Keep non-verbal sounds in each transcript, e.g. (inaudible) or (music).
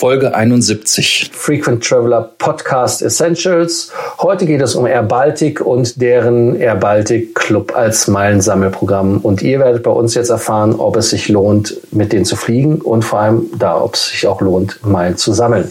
Folge 71. Frequent Traveler Podcast Essentials. Heute geht es um Air Baltic und deren Air Baltic Club als Meilensammelprogramm. Und ihr werdet bei uns jetzt erfahren, ob es sich lohnt, mit denen zu fliegen und vor allem da, ob es sich auch lohnt, Meilen zu sammeln.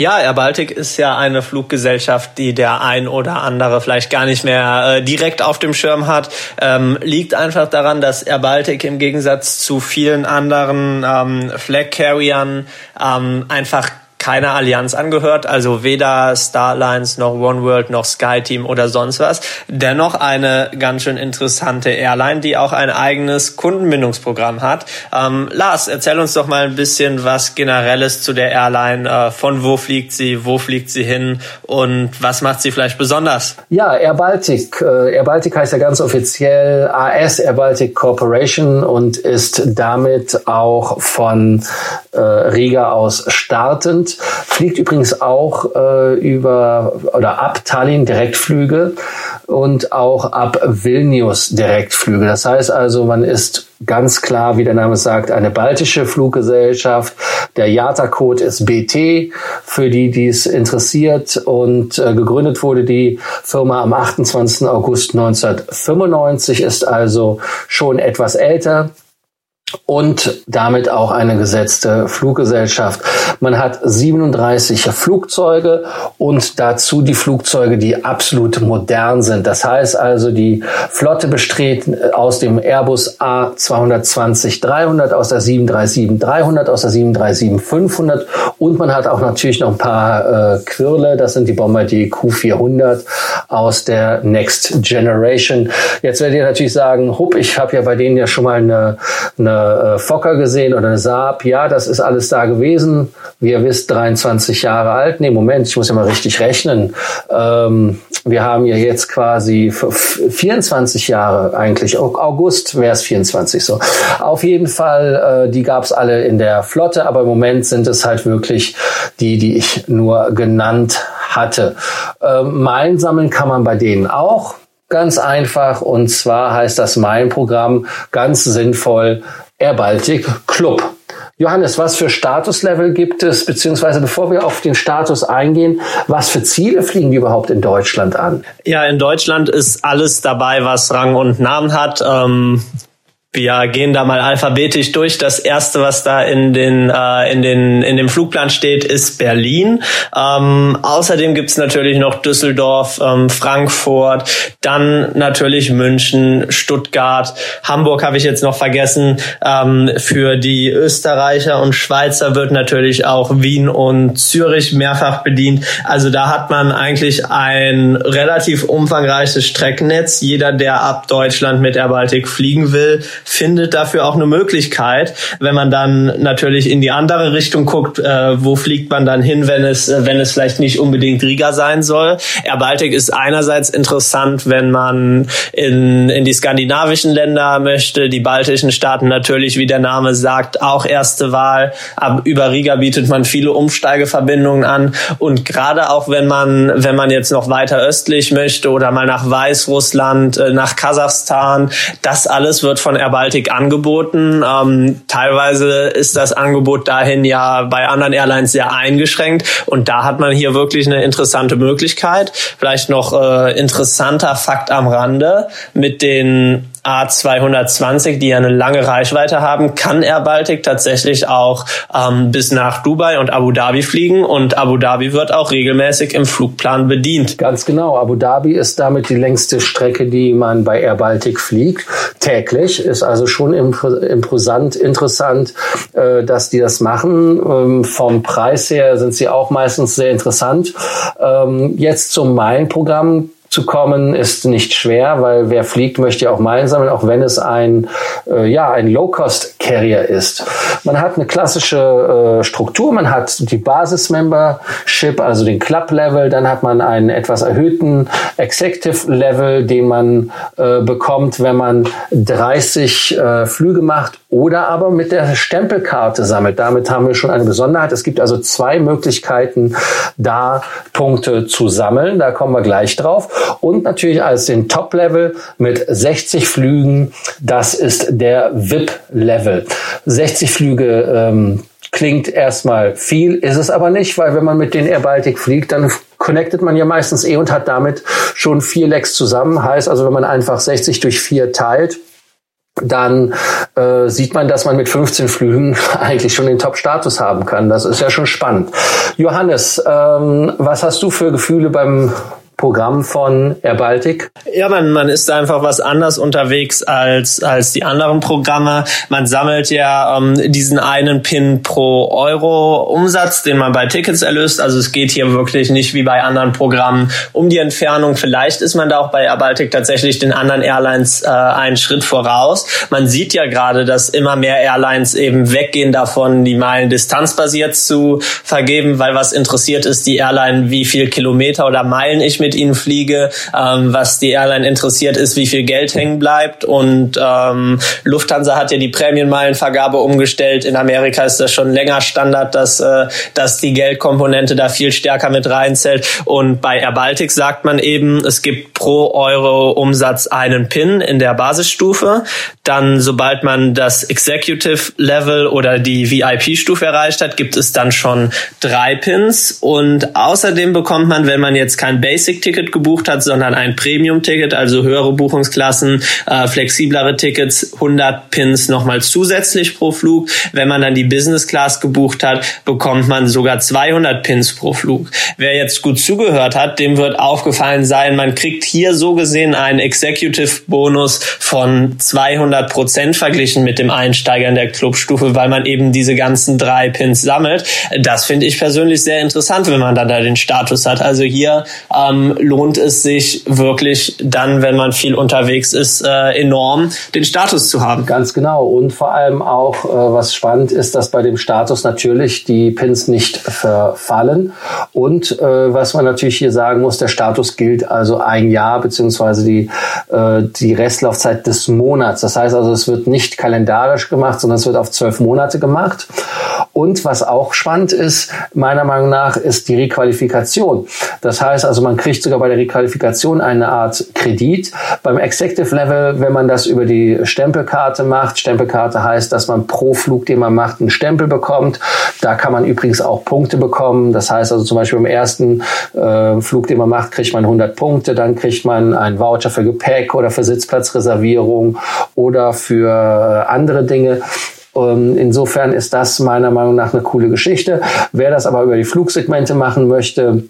Ja, Air Baltic ist ja eine Fluggesellschaft, die der ein oder andere vielleicht gar nicht mehr äh, direkt auf dem Schirm hat. Ähm, liegt einfach daran, dass Air Baltic im Gegensatz zu vielen anderen ähm, Flag Carriern ähm, einfach keiner Allianz angehört, also weder Starlines noch OneWorld noch SkyTeam oder sonst was. Dennoch eine ganz schön interessante Airline, die auch ein eigenes Kundenbindungsprogramm hat. Ähm, Lars, erzähl uns doch mal ein bisschen was Generelles zu der Airline. Äh, von wo fliegt sie, wo fliegt sie hin und was macht sie vielleicht besonders? Ja, Air Baltic. Äh, Air Baltic heißt ja ganz offiziell AS Air Baltic Corporation und ist damit auch von äh, Riga aus startend fliegt übrigens auch äh, über oder ab Tallinn Direktflüge und auch ab Vilnius Direktflüge. Das heißt also, man ist ganz klar, wie der Name sagt, eine baltische Fluggesellschaft. Der IATA-Code ist BT für die, die es interessiert. Und äh, gegründet wurde die Firma am 28. August 1995, ist also schon etwas älter und damit auch eine gesetzte Fluggesellschaft. Man hat 37 Flugzeuge und dazu die Flugzeuge, die absolut modern sind. Das heißt also, die Flotte besteht aus dem Airbus A220-300, aus der 737-300, aus der 737-500 und man hat auch natürlich noch ein paar äh, Quirle, das sind die Bombardier Q400 aus der Next Generation. Jetzt werdet ihr natürlich sagen, hupp, ich habe ja bei denen ja schon mal eine, eine äh, Fokker gesehen oder eine Saab. Ja, das ist alles da gewesen. Wie ihr wisst, 23 Jahre alt. Nee, Moment, ich muss ja mal richtig rechnen. Ähm, wir haben ja jetzt quasi 24 Jahre eigentlich. August wäre es 24 so. Auf jeden Fall, äh, die gab es alle in der Flotte, aber im Moment sind es halt wirklich die, die ich nur genannt hatte. Ähm, Meilen sammeln kann man bei denen auch. Ganz einfach. Und zwar heißt das Meilenprogramm ganz sinnvoll Air Baltic Club. Johannes, was für Statuslevel gibt es, beziehungsweise bevor wir auf den Status eingehen, was für Ziele fliegen die überhaupt in Deutschland an? Ja, in Deutschland ist alles dabei, was Rang und Namen hat. Ähm, wir gehen da mal alphabetisch durch. Das erste, was da in den äh, in den in dem Flugplan steht, ist Berlin. Ähm, außerdem gibt's natürlich noch Düsseldorf, ähm, Frankfurt, dann natürlich München, Stuttgart, Hamburg habe ich jetzt noch vergessen. Ähm, für die Österreicher und Schweizer wird natürlich auch Wien und Zürich mehrfach bedient. Also da hat man eigentlich ein relativ umfangreiches Streckennetz. Jeder, der ab Deutschland mit der Baltic fliegen will, findet dafür auch eine Möglichkeit, wenn man dann natürlich in die andere Richtung guckt, äh, wo fliegt man dann hin, wenn es, wenn es vielleicht nicht unbedingt Riga sein soll. Air Baltic ist einerseits interessant, wenn man in, in die skandinavischen Länder möchte, die baltischen Staaten natürlich, wie der Name sagt, auch erste Wahl. Aber über Riga bietet man viele Umsteigeverbindungen an und gerade auch wenn man, wenn man jetzt noch weiter östlich möchte oder mal nach Weißrussland, äh, nach Kasachstan, das alles wird von Air Baltic angeboten. Ähm, teilweise ist das Angebot dahin ja bei anderen Airlines sehr eingeschränkt und da hat man hier wirklich eine interessante Möglichkeit. Vielleicht noch äh, interessanter Fakt am Rande mit den A220, die ja eine lange Reichweite haben, kann Air Baltic tatsächlich auch ähm, bis nach Dubai und Abu Dhabi fliegen und Abu Dhabi wird auch regelmäßig im Flugplan bedient. Ganz genau. Abu Dhabi ist damit die längste Strecke, die man bei Air Baltic fliegt. Täglich ist also schon imposant, interessant, äh, dass die das machen. Ähm, vom Preis her sind sie auch meistens sehr interessant. Ähm, jetzt zum Meilenprogramm zu kommen, ist nicht schwer, weil wer fliegt, möchte ja auch Meilen sammeln, auch wenn es ein, äh, ja, ein Low-Cost Carrier ist. Man hat eine klassische äh, Struktur, man hat die Basis-Membership, also den Club-Level, dann hat man einen etwas erhöhten Executive-Level, den man äh, bekommt, wenn man 30 äh, Flüge macht oder aber mit der Stempelkarte sammelt. Damit haben wir schon eine Besonderheit. Es gibt also zwei Möglichkeiten, da Punkte zu sammeln. Da kommen wir gleich drauf. Und natürlich als den Top-Level mit 60 Flügen. Das ist der VIP-Level. 60 Flüge ähm, klingt erstmal viel, ist es aber nicht, weil wenn man mit den Air Baltic fliegt, dann connectet man ja meistens eh und hat damit schon vier Lecks zusammen. Heißt also, wenn man einfach 60 durch vier teilt, dann äh, sieht man, dass man mit 15 Flügen (laughs) eigentlich schon den Top-Status haben kann. Das ist ja schon spannend. Johannes, ähm, was hast du für Gefühle beim Programm von Air? Ja, man, man ist einfach was anders unterwegs als, als die anderen Programme. Man sammelt ja ähm, diesen einen Pin pro Euro Umsatz, den man bei Tickets erlöst. Also es geht hier wirklich nicht wie bei anderen Programmen um die Entfernung. Vielleicht ist man da auch bei Air Baltic tatsächlich den anderen Airlines äh, einen Schritt voraus. Man sieht ja gerade, dass immer mehr Airlines eben weggehen davon, die Meilen distanzbasiert zu vergeben, weil was interessiert ist die Airline, wie viel Kilometer oder Meilen ich mit mit ihnen fliege. Ähm, was die Airline interessiert ist, wie viel Geld hängen bleibt. Und ähm, Lufthansa hat ja die Prämienmeilenvergabe umgestellt. In Amerika ist das schon länger Standard, dass, äh, dass die Geldkomponente da viel stärker mit reinzählt. Und bei Air sagt man eben, es gibt pro Euro Umsatz einen PIN in der Basisstufe. Dann, sobald man das Executive Level oder die VIP-Stufe erreicht hat, gibt es dann schon drei Pins. Und außerdem bekommt man, wenn man jetzt kein Basic Basic-Ticket gebucht hat, sondern ein Premium-Ticket, also höhere Buchungsklassen, äh, flexiblere Tickets, 100 Pins nochmal zusätzlich pro Flug. Wenn man dann die Business Class gebucht hat, bekommt man sogar 200 Pins pro Flug. Wer jetzt gut zugehört hat, dem wird aufgefallen sein, man kriegt hier so gesehen einen Executive-Bonus von 200 Prozent verglichen mit dem Einsteiger in der Clubstufe, weil man eben diese ganzen drei Pins sammelt. Das finde ich persönlich sehr interessant, wenn man dann da den Status hat. Also hier ähm, lohnt es sich wirklich dann, wenn man viel unterwegs ist, äh, enorm den Status zu haben. Ganz genau. Und vor allem auch, äh, was spannend ist, dass bei dem Status natürlich die Pins nicht verfallen. Und äh, was man natürlich hier sagen muss, der Status gilt also ein Jahr beziehungsweise die, äh, die Restlaufzeit des Monats. Das heißt also, es wird nicht kalendarisch gemacht, sondern es wird auf zwölf Monate gemacht. Und was auch spannend ist, meiner Meinung nach, ist die Requalifikation. Das heißt also, man kriegt sogar bei der Requalifikation eine Art Kredit. Beim Executive Level, wenn man das über die Stempelkarte macht, Stempelkarte heißt, dass man pro Flug, den man macht, einen Stempel bekommt. Da kann man übrigens auch Punkte bekommen. Das heißt also zum Beispiel beim ersten äh, Flug, den man macht, kriegt man 100 Punkte. Dann kriegt man einen Voucher für Gepäck oder für Sitzplatzreservierung oder für äh, andere Dinge. Ähm, insofern ist das meiner Meinung nach eine coole Geschichte. Wer das aber über die Flugsegmente machen möchte,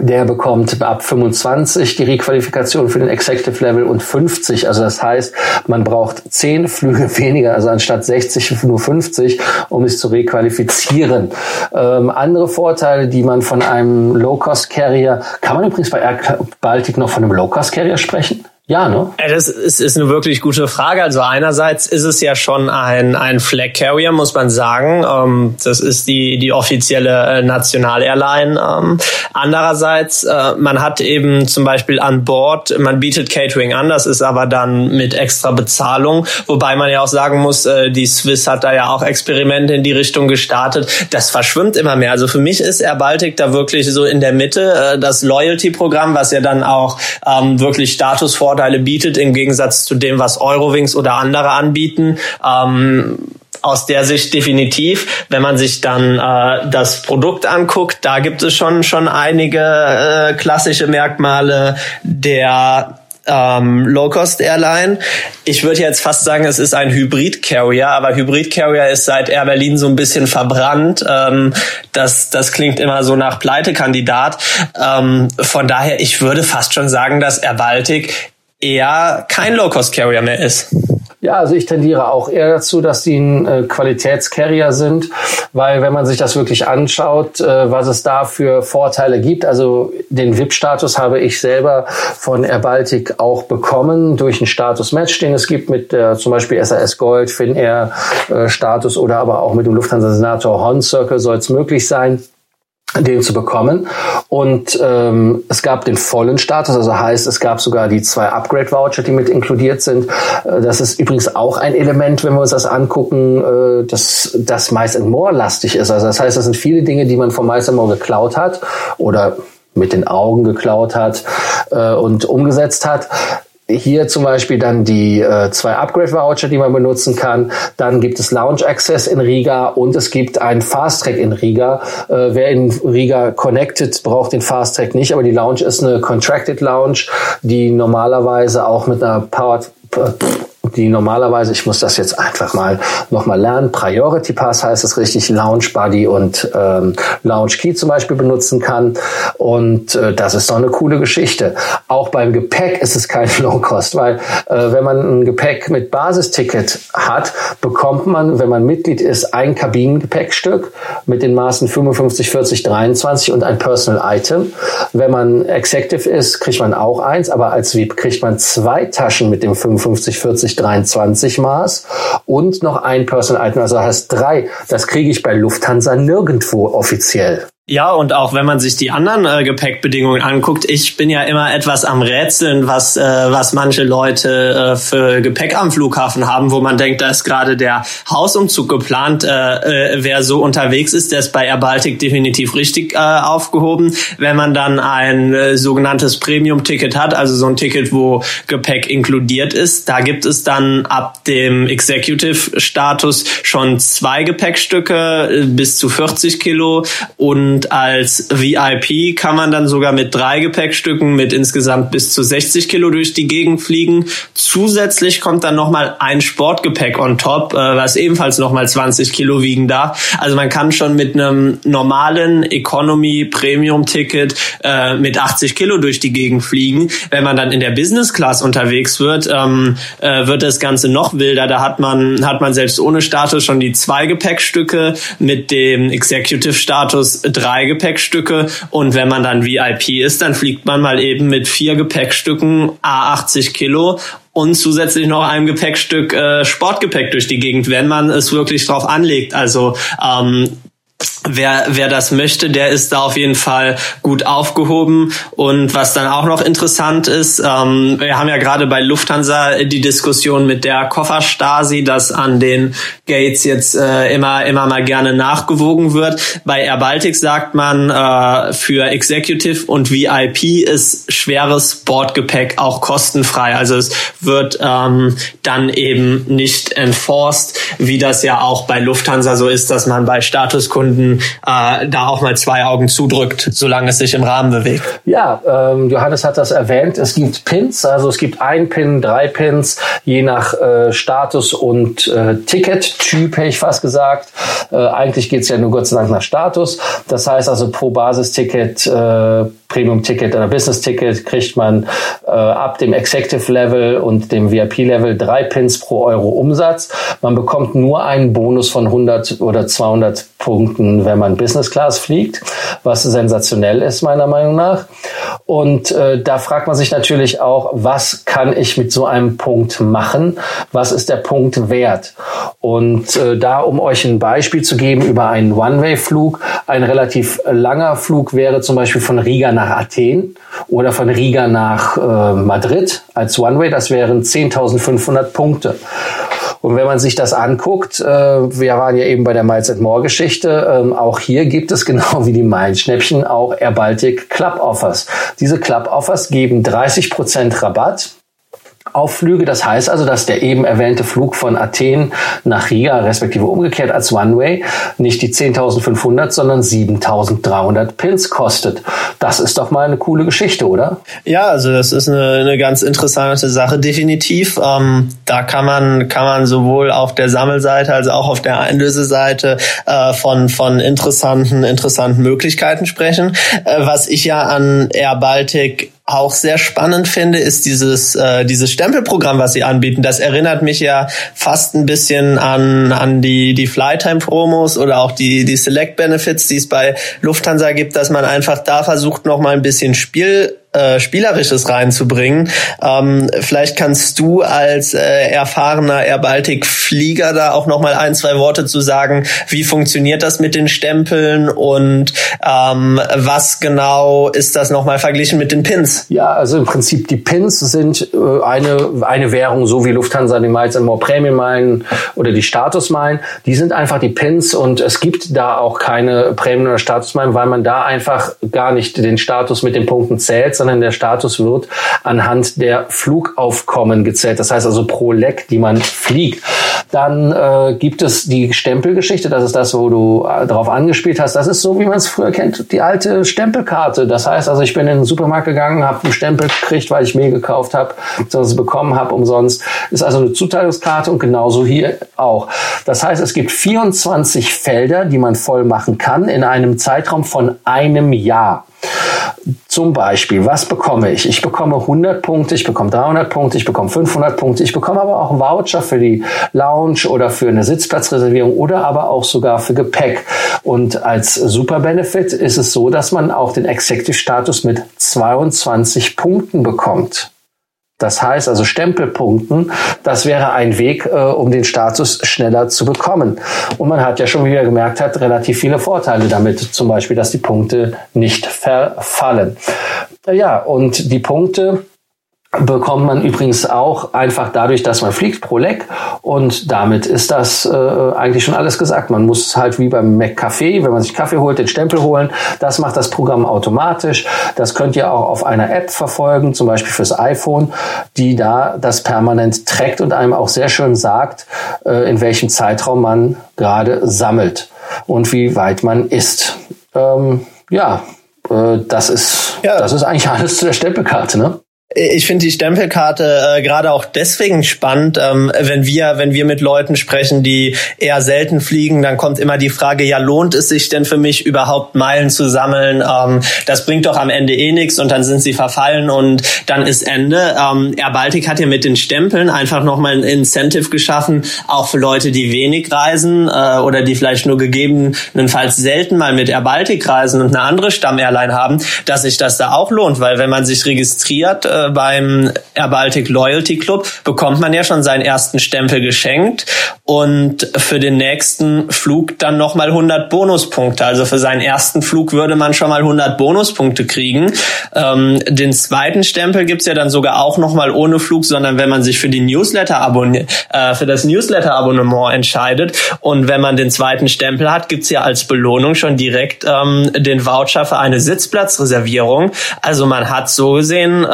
der bekommt ab 25 die Requalifikation für den Executive Level und 50. Also das heißt, man braucht 10 Flüge (laughs) weniger, also anstatt 60 nur 50, um sich zu requalifizieren. Ähm, andere Vorteile, die man von einem Low-Cost-Carrier, kann man übrigens bei Air Baltic noch von einem Low-Cost-Carrier sprechen? Ja, ne? Das ist, eine wirklich gute Frage. Also einerseits ist es ja schon ein, ein Flag Carrier, muss man sagen. Ähm, das ist die, die offizielle äh, National-Airline. Ähm, andererseits, äh, man hat eben zum Beispiel an Bord, man bietet Catering an, das ist aber dann mit extra Bezahlung. Wobei man ja auch sagen muss, äh, die Swiss hat da ja auch Experimente in die Richtung gestartet. Das verschwimmt immer mehr. Also für mich ist Air Baltic da wirklich so in der Mitte. Das Loyalty-Programm, was ja dann auch ähm, wirklich Status fordert, Vorteile bietet im Gegensatz zu dem, was Eurowings oder andere anbieten. Ähm, aus der Sicht definitiv. Wenn man sich dann äh, das Produkt anguckt, da gibt es schon schon einige äh, klassische Merkmale der ähm, Low-Cost-Airline. Ich würde jetzt fast sagen, es ist ein Hybrid-Carrier, aber Hybrid-Carrier ist seit Air Berlin so ein bisschen verbrannt. Ähm, das, das klingt immer so nach Pleitekandidat. Ähm, von daher, ich würde fast schon sagen, dass Air Baltic eher kein Low-Cost-Carrier mehr ist. Ja, also ich tendiere auch eher dazu, dass die ein äh, Qualitätscarrier sind, weil wenn man sich das wirklich anschaut, äh, was es da für Vorteile gibt, also den VIP-Status habe ich selber von Air Baltic auch bekommen durch ein Status-Match, den es gibt mit äh, zum Beispiel SAS Gold, Finnair äh, oder aber auch mit dem Lufthansa-Senator Horn Circle soll es möglich sein den zu bekommen. Und ähm, es gab den vollen Status, also heißt, es gab sogar die zwei Upgrade-Voucher, die mit inkludiert sind. Äh, das ist übrigens auch ein Element, wenn wir uns das angucken, äh, dass das Mice and More lastig ist. Also das heißt, das sind viele Dinge, die man von Mice and More geklaut hat oder mit den Augen geklaut hat äh, und umgesetzt hat hier zum Beispiel dann die äh, zwei Upgrade-Voucher, die man benutzen kann. Dann gibt es Lounge Access in Riga und es gibt einen Fast Track in Riga. Äh, wer in Riga connected, braucht den Fast Track nicht, aber die Lounge ist eine Contracted Lounge, die normalerweise auch mit einer Powered die normalerweise, ich muss das jetzt einfach mal nochmal lernen, Priority Pass heißt es richtig, Launch Buddy und ähm, Launch Key zum Beispiel benutzen kann. Und äh, das ist doch eine coole Geschichte. Auch beim Gepäck ist es kein (laughs) Low Cost, weil äh, wenn man ein Gepäck mit Basisticket hat, bekommt man, wenn man Mitglied ist, ein Kabinengepäckstück mit den Maßen 55, 40, 23 und ein Personal Item. Wenn man Executive ist, kriegt man auch eins, aber als VIP kriegt man zwei Taschen mit dem 55, 40, 23 Maß und noch ein Personal Item, also heißt drei. Das kriege ich bei Lufthansa nirgendwo offiziell. Ja, und auch wenn man sich die anderen äh, Gepäckbedingungen anguckt, ich bin ja immer etwas am Rätseln, was, äh, was manche Leute äh, für Gepäck am Flughafen haben, wo man denkt, da ist gerade der Hausumzug geplant. Äh, äh, wer so unterwegs ist, der ist bei Air Baltic definitiv richtig äh, aufgehoben. Wenn man dann ein sogenanntes Premium-Ticket hat, also so ein Ticket, wo Gepäck inkludiert ist, da gibt es dann ab dem Executive-Status schon zwei Gepäckstücke bis zu 40 Kilo und und als VIP kann man dann sogar mit drei Gepäckstücken mit insgesamt bis zu 60 Kilo durch die Gegend fliegen. Zusätzlich kommt dann nochmal ein Sportgepäck on top, äh, was ebenfalls nochmal 20 Kilo wiegen darf. Also man kann schon mit einem normalen Economy Premium Ticket äh, mit 80 Kilo durch die Gegend fliegen. Wenn man dann in der Business Class unterwegs wird, ähm, äh, wird das Ganze noch wilder. Da hat man, hat man selbst ohne Status schon die zwei Gepäckstücke mit dem Executive Status drei drei Gepäckstücke und wenn man dann VIP ist, dann fliegt man mal eben mit vier Gepäckstücken A80 Kilo und zusätzlich noch einem Gepäckstück äh, Sportgepäck durch die Gegend, wenn man es wirklich drauf anlegt. Also ähm, wer, wer das möchte, der ist da auf jeden Fall gut aufgehoben. Und was dann auch noch interessant ist, ähm, wir haben ja gerade bei Lufthansa die Diskussion mit der Kofferstasi, dass an den Gates jetzt äh, immer, immer mal gerne nachgewogen wird. Bei Air Baltic sagt man, äh, für Executive und VIP ist schweres Bordgepäck auch kostenfrei. Also es wird ähm, dann eben nicht enforced, wie das ja auch bei Lufthansa so ist, dass man bei Statuskunden äh, da auch mal zwei Augen zudrückt, solange es sich im Rahmen bewegt. Ja, ähm, Johannes hat das erwähnt. Es gibt Pins, also es gibt ein Pin, drei Pins, je nach äh, Status und äh, Ticket-Typ, hätte ich fast gesagt. Äh, eigentlich geht's ja nur Gott sei Dank nach Status. Das heißt also pro Basisticket äh, Premium-Ticket oder Business-Ticket kriegt man äh, ab dem Executive-Level und dem VIP-Level drei Pins pro Euro Umsatz. Man bekommt nur einen Bonus von 100 oder 200 Punkten, wenn man Business Class fliegt, was sensationell ist meiner Meinung nach. Und äh, da fragt man sich natürlich auch, was kann ich mit so einem Punkt machen? Was ist der Punkt wert? Und äh, da, um euch ein Beispiel zu geben über einen One-Way-Flug, ein relativ langer Flug wäre zum Beispiel von Riga nach Athen oder von Riga nach äh, Madrid als One-Way. Das wären 10.500 Punkte. Und wenn man sich das anguckt, äh, wir waren ja eben bei der Miles More Geschichte, ähm, auch hier gibt es (laughs) genau wie die Meilenschnäppchen auch Air Baltic Club Offers. Diese Club Offers geben 30 Prozent Rabatt auf Flüge. Das heißt also, dass der eben erwähnte Flug von Athen nach Riga, respektive umgekehrt als One-Way, nicht die 10.500, sondern 7.300 Pins kostet. Das ist doch mal eine coole Geschichte, oder? Ja, also das ist eine, eine ganz interessante Sache, definitiv. Ähm, da kann man, kann man sowohl auf der Sammelseite als auch auf der Einlöseseite äh, von, von interessanten, interessanten Möglichkeiten sprechen. Äh, was ich ja an Air Baltic auch sehr spannend finde, ist dieses, äh, dieses Stempelprogramm, was sie anbieten. Das erinnert mich ja fast ein bisschen an, an die, die Flytime-Promos oder auch die, die Select-Benefits, die es bei Lufthansa gibt, dass man einfach da versucht, noch mal ein bisschen Spiel äh, Spielerisches reinzubringen. Ähm, vielleicht kannst du als äh, erfahrener Air Baltic Flieger da auch noch mal ein, zwei Worte zu sagen. Wie funktioniert das mit den Stempeln und ähm, was genau ist das noch mal verglichen mit den Pins? Ja, also im Prinzip die Pins sind äh, eine, eine Währung, so wie Lufthansa die Miles and More Premium Meilen oder die Status Meilen. Die sind einfach die Pins und es gibt da auch keine Premium oder Status Meilen, weil man da einfach gar nicht den Status mit den Punkten zählt, sondern der Status wird anhand der Flugaufkommen gezählt. Das heißt also pro Leck, die man fliegt. Dann äh, gibt es die Stempelgeschichte, das ist das, wo du äh, darauf angespielt hast. Das ist so, wie man es früher kennt, die alte Stempelkarte. Das heißt also, ich bin in den Supermarkt gegangen, habe einen Stempel gekriegt, weil ich Mehl gekauft habe, beziehungsweise bekommen habe umsonst. Ist also eine Zuteilungskarte und genauso hier auch. Das heißt, es gibt 24 Felder, die man voll machen kann in einem Zeitraum von einem Jahr. Zum Beispiel, was bekomme ich? Ich bekomme 100 Punkte, ich bekomme 300 Punkte, ich bekomme 500 Punkte, ich bekomme aber auch Voucher für die Lounge oder für eine Sitzplatzreservierung oder aber auch sogar für Gepäck. Und als Super Benefit ist es so, dass man auch den Executive Status mit 22 Punkten bekommt. Das heißt also Stempelpunkten, das wäre ein Weg, äh, um den Status schneller zu bekommen. Und man hat ja schon, wie er gemerkt hat, relativ viele Vorteile damit. Zum Beispiel, dass die Punkte nicht verfallen. Ja, und die Punkte bekommt man übrigens auch einfach dadurch, dass man fliegt pro Leck und damit ist das äh, eigentlich schon alles gesagt. Man muss halt wie beim McCafé, wenn man sich Kaffee holt, den Stempel holen. Das macht das Programm automatisch. Das könnt ihr auch auf einer App verfolgen, zum Beispiel fürs iPhone, die da das permanent trackt und einem auch sehr schön sagt, äh, in welchem Zeitraum man gerade sammelt und wie weit man ist. Ähm, ja, äh, das ist ja. das ist eigentlich (laughs) alles zu der Stempelkarte, ne? Ich finde die Stempelkarte äh, gerade auch deswegen spannend, ähm, wenn wir, wenn wir mit Leuten sprechen, die eher selten fliegen, dann kommt immer die Frage, ja, lohnt es sich denn für mich überhaupt Meilen zu sammeln? Ähm, das bringt doch am Ende eh nichts und dann sind sie verfallen und dann ist Ende. Ähm, Air Baltic hat ja mit den Stempeln einfach nochmal ein Incentive geschaffen, auch für Leute, die wenig reisen äh, oder die vielleicht nur gegebenenfalls selten mal mit Air Baltic reisen und eine andere Stamm-Airline haben, dass sich das da auch lohnt, weil wenn man sich registriert, äh, beim Air Baltic Loyalty Club bekommt man ja schon seinen ersten Stempel geschenkt und für den nächsten Flug dann nochmal 100 Bonuspunkte. Also für seinen ersten Flug würde man schon mal 100 Bonuspunkte kriegen. Ähm, den zweiten Stempel gibt's ja dann sogar auch nochmal ohne Flug, sondern wenn man sich für die Newsletter äh, für das Newsletter-Abonnement entscheidet. Und wenn man den zweiten Stempel hat, gibt's ja als Belohnung schon direkt ähm, den Voucher für eine Sitzplatzreservierung. Also man hat so gesehen äh,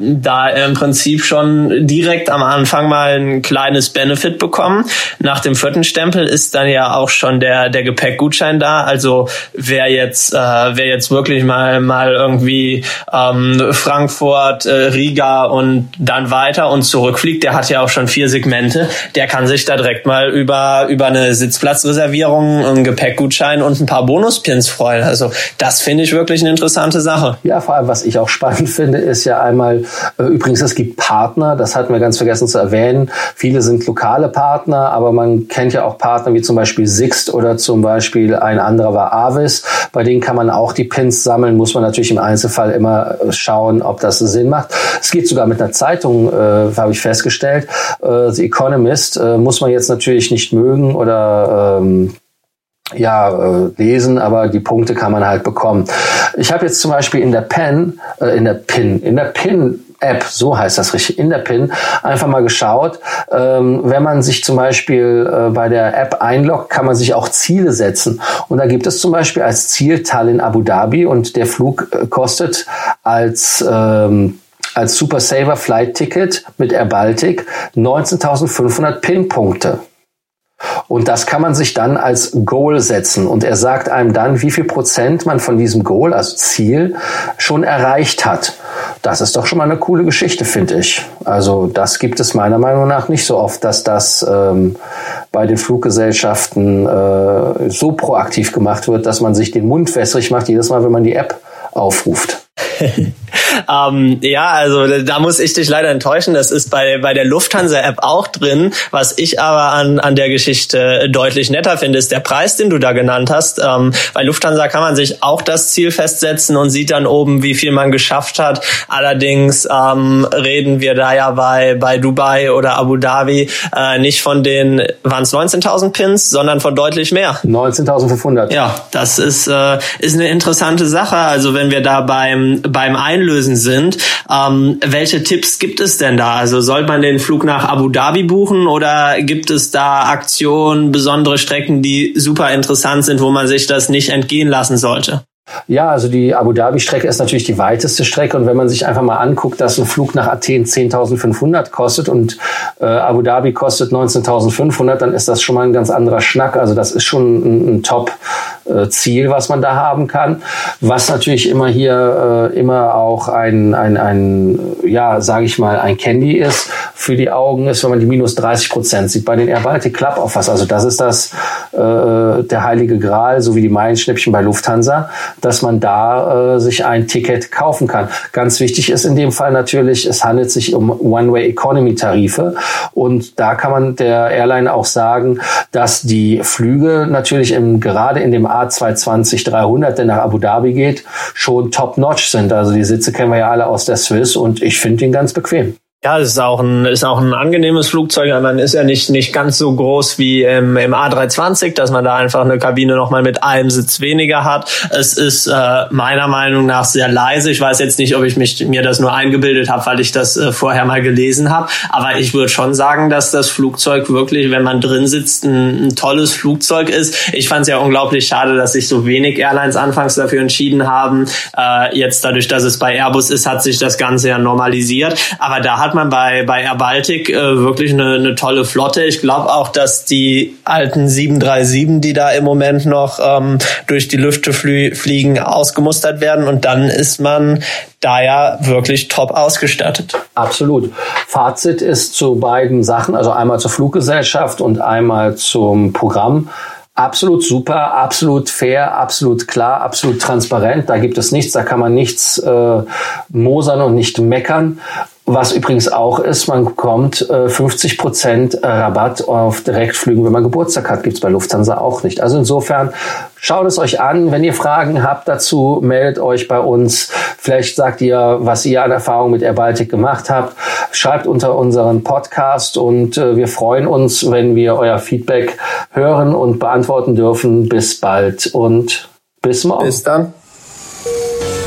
da im Prinzip schon direkt am Anfang mal ein kleines Benefit bekommen. Nach dem vierten Stempel ist dann ja auch schon der, der Gepäckgutschein da. Also wer jetzt, äh, wer jetzt wirklich mal, mal irgendwie ähm, Frankfurt, äh, Riga und dann weiter und zurückfliegt, der hat ja auch schon vier Segmente. Der kann sich da direkt mal über, über eine Sitzplatzreservierung, einen Gepäckgutschein und ein paar Bonuspins freuen. Also das finde ich wirklich eine interessante Sache. Ja, vor allem, was ich auch spannend (laughs) finde, ist ja einmal äh, übrigens es gibt Partner, das hatten wir ganz vergessen zu erwähnen. Viele sind lokale Partner, aber man kennt ja auch Partner wie zum Beispiel Sixt oder zum Beispiel ein anderer war Avis. Bei denen kann man auch die Pins sammeln, muss man natürlich im Einzelfall immer äh, schauen, ob das Sinn macht. Es geht sogar mit einer Zeitung, äh, habe ich festgestellt. Äh, The Economist äh, muss man jetzt natürlich nicht mögen oder ähm, ja, äh, lesen, aber die Punkte kann man halt bekommen. Ich habe jetzt zum Beispiel in der Pen, äh, in der Pin, in der Pin App, so heißt das richtig, in der PIN, einfach mal geschaut. Ähm, wenn man sich zum Beispiel äh, bei der App einloggt, kann man sich auch Ziele setzen. Und da gibt es zum Beispiel als Ziel Tallinn Abu Dhabi und der Flug äh, kostet als ähm, als Super Saver Flight Ticket mit Air Baltic 19.500 PIN-Punkte. Und das kann man sich dann als Goal setzen. Und er sagt einem dann, wie viel Prozent man von diesem Goal, also Ziel, schon erreicht hat. Das ist doch schon mal eine coole Geschichte, finde ich. Also das gibt es meiner Meinung nach nicht so oft, dass das ähm, bei den Fluggesellschaften äh, so proaktiv gemacht wird, dass man sich den Mund wässrig macht, jedes Mal, wenn man die App aufruft. (laughs) Ähm, ja, also da muss ich dich leider enttäuschen. Das ist bei, bei der Lufthansa-App auch drin. Was ich aber an, an der Geschichte deutlich netter finde, ist der Preis, den du da genannt hast. Ähm, bei Lufthansa kann man sich auch das Ziel festsetzen und sieht dann oben, wie viel man geschafft hat. Allerdings ähm, reden wir da ja bei, bei Dubai oder Abu Dhabi äh, nicht von den, waren es 19.000 Pins, sondern von deutlich mehr. 19.500. Ja, das ist, äh, ist eine interessante Sache. Also wenn wir da beim, beim Einlösen sind, ähm, welche Tipps gibt es denn da? Also soll man den Flug nach Abu Dhabi buchen oder gibt es da Aktionen, besondere Strecken, die super interessant sind, wo man sich das nicht entgehen lassen sollte? Ja, also die Abu Dhabi-Strecke ist natürlich die weiteste Strecke und wenn man sich einfach mal anguckt, dass ein Flug nach Athen 10.500 kostet und äh, Abu Dhabi kostet 19.500, dann ist das schon mal ein ganz anderer Schnack. Also das ist schon ein, ein Top-Ziel, äh, was man da haben kann. Was natürlich immer hier äh, immer auch ein, ein, ein ja, sage ich mal, ein Candy ist für die Augen, ist, wenn man die minus 30 Prozent sieht. Bei den Air Baltic Club Offers, also das ist das äh, der heilige Gral, so wie die Meilenschnäppchen bei Lufthansa dass man da äh, sich ein Ticket kaufen kann. Ganz wichtig ist in dem Fall natürlich, es handelt sich um One-Way-Economy-Tarife und da kann man der Airline auch sagen, dass die Flüge natürlich im, gerade in dem A220-300, der nach Abu Dhabi geht, schon top-notch sind. Also die Sitze kennen wir ja alle aus der Swiss und ich finde ihn ganz bequem. Ja, es ist auch ein ist auch ein angenehmes Flugzeug. Man ist ja nicht nicht ganz so groß wie im, im A320, dass man da einfach eine Kabine noch mal mit einem Sitz weniger hat. Es ist äh, meiner Meinung nach sehr leise. Ich weiß jetzt nicht, ob ich mich mir das nur eingebildet habe, weil ich das äh, vorher mal gelesen habe. Aber ich würde schon sagen, dass das Flugzeug wirklich, wenn man drin sitzt, ein, ein tolles Flugzeug ist. Ich fand es ja unglaublich schade, dass sich so wenig Airlines anfangs dafür entschieden haben. Äh, jetzt dadurch, dass es bei Airbus ist, hat sich das Ganze ja normalisiert. Aber da hat hat man bei, bei Air Baltic äh, wirklich eine, eine tolle Flotte. Ich glaube auch, dass die alten 737, die da im Moment noch ähm, durch die Lüfte flie fliegen, ausgemustert werden und dann ist man da ja wirklich top ausgestattet. Absolut. Fazit ist zu beiden Sachen, also einmal zur Fluggesellschaft und einmal zum Programm absolut super, absolut fair, absolut klar, absolut transparent. Da gibt es nichts, da kann man nichts äh, mosern und nicht meckern. Was übrigens auch ist, man bekommt äh, 50 Prozent Rabatt auf Direktflügen, wenn man Geburtstag hat. Gibt's bei Lufthansa auch nicht. Also insofern schaut es euch an. Wenn ihr Fragen habt dazu, meldet euch bei uns. Vielleicht sagt ihr, was ihr an Erfahrung mit Air Baltic gemacht habt. Schreibt unter unseren Podcast und äh, wir freuen uns, wenn wir euer Feedback hören und beantworten dürfen. Bis bald und bis morgen. Bis dann.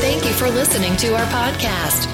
Thank you for listening to our podcast.